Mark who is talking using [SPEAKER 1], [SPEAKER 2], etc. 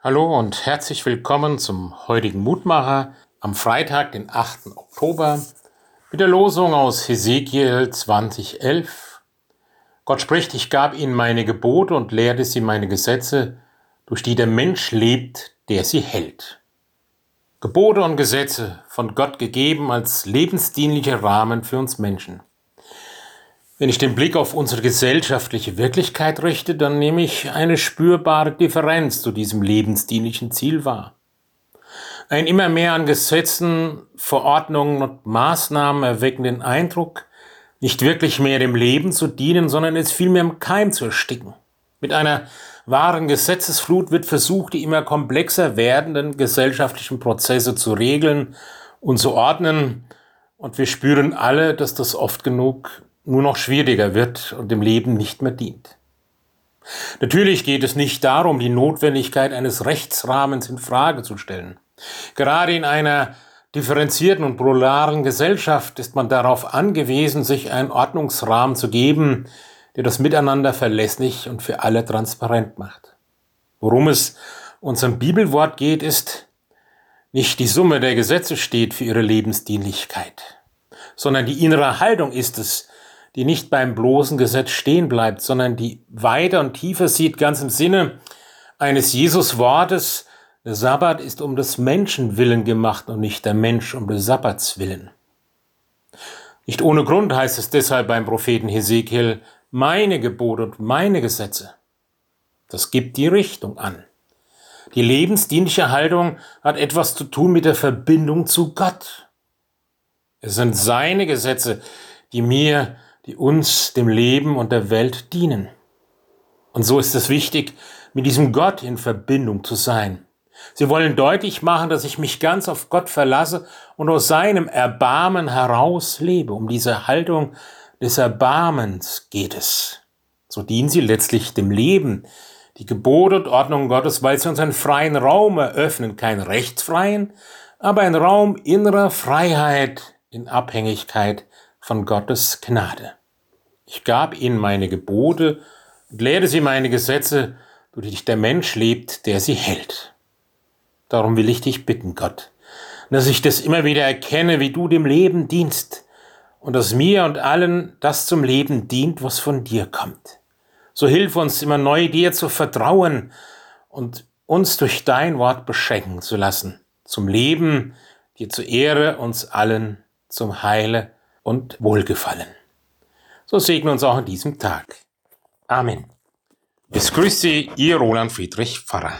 [SPEAKER 1] Hallo und herzlich willkommen zum heutigen Mutmacher am Freitag, den 8. Oktober, mit der Losung aus Hesekiel 2011. Gott spricht, ich gab ihnen meine Gebote und lehrte sie meine Gesetze, durch die der Mensch lebt, der sie hält. Gebote und Gesetze von Gott gegeben als lebensdienlicher Rahmen für uns Menschen. Wenn ich den Blick auf unsere gesellschaftliche Wirklichkeit richte, dann nehme ich eine spürbare Differenz zu diesem lebensdienlichen Ziel wahr. Ein immer mehr an Gesetzen, Verordnungen und Maßnahmen erwecken den Eindruck, nicht wirklich mehr dem Leben zu dienen, sondern es vielmehr im Keim zu ersticken. Mit einer wahren Gesetzesflut wird versucht, die immer komplexer werdenden gesellschaftlichen Prozesse zu regeln und zu ordnen, und wir spüren alle, dass das oft genug nur noch schwieriger wird und dem Leben nicht mehr dient. Natürlich geht es nicht darum, die Notwendigkeit eines Rechtsrahmens in Frage zu stellen. Gerade in einer differenzierten und polaren Gesellschaft ist man darauf angewiesen, sich einen Ordnungsrahmen zu geben, der das Miteinander verlässlich und für alle transparent macht. Worum es unserem Bibelwort geht, ist, nicht die Summe der Gesetze steht für ihre Lebensdienlichkeit, sondern die innere Haltung ist es, die nicht beim bloßen Gesetz stehen bleibt, sondern die weiter und tiefer sieht, ganz im Sinne eines Jesus-Wortes, der Sabbat ist um des Menschen willen gemacht und nicht der Mensch um des Sabbats willen. Nicht ohne Grund heißt es deshalb beim Propheten Hesekiel, meine Gebote und meine Gesetze. Das gibt die Richtung an. Die lebensdienliche Haltung hat etwas zu tun mit der Verbindung zu Gott. Es sind seine Gesetze, die mir die uns, dem Leben und der Welt dienen. Und so ist es wichtig, mit diesem Gott in Verbindung zu sein. Sie wollen deutlich machen, dass ich mich ganz auf Gott verlasse und aus seinem Erbarmen heraus lebe. Um diese Haltung des Erbarmens geht es. So dienen sie letztlich dem Leben, die Gebote und Ordnung Gottes, weil sie uns einen freien Raum eröffnen, keinen rechtsfreien, aber einen Raum innerer Freiheit in Abhängigkeit von Gottes Gnade. Ich gab ihnen meine Gebote und lehrte sie meine Gesetze, durch die der Mensch lebt, der sie hält. Darum will ich dich bitten, Gott, dass ich das immer wieder erkenne, wie du dem Leben dienst und dass mir und allen das zum Leben dient, was von dir kommt. So hilf uns immer neu dir zu vertrauen und uns durch dein Wort beschenken zu lassen, zum Leben, dir zur Ehre uns allen, zum Heile und Wohlgefallen. So segne uns auch an diesem Tag. Amen. Es grüßt Sie, Ihr Roland Friedrich Pfarrer.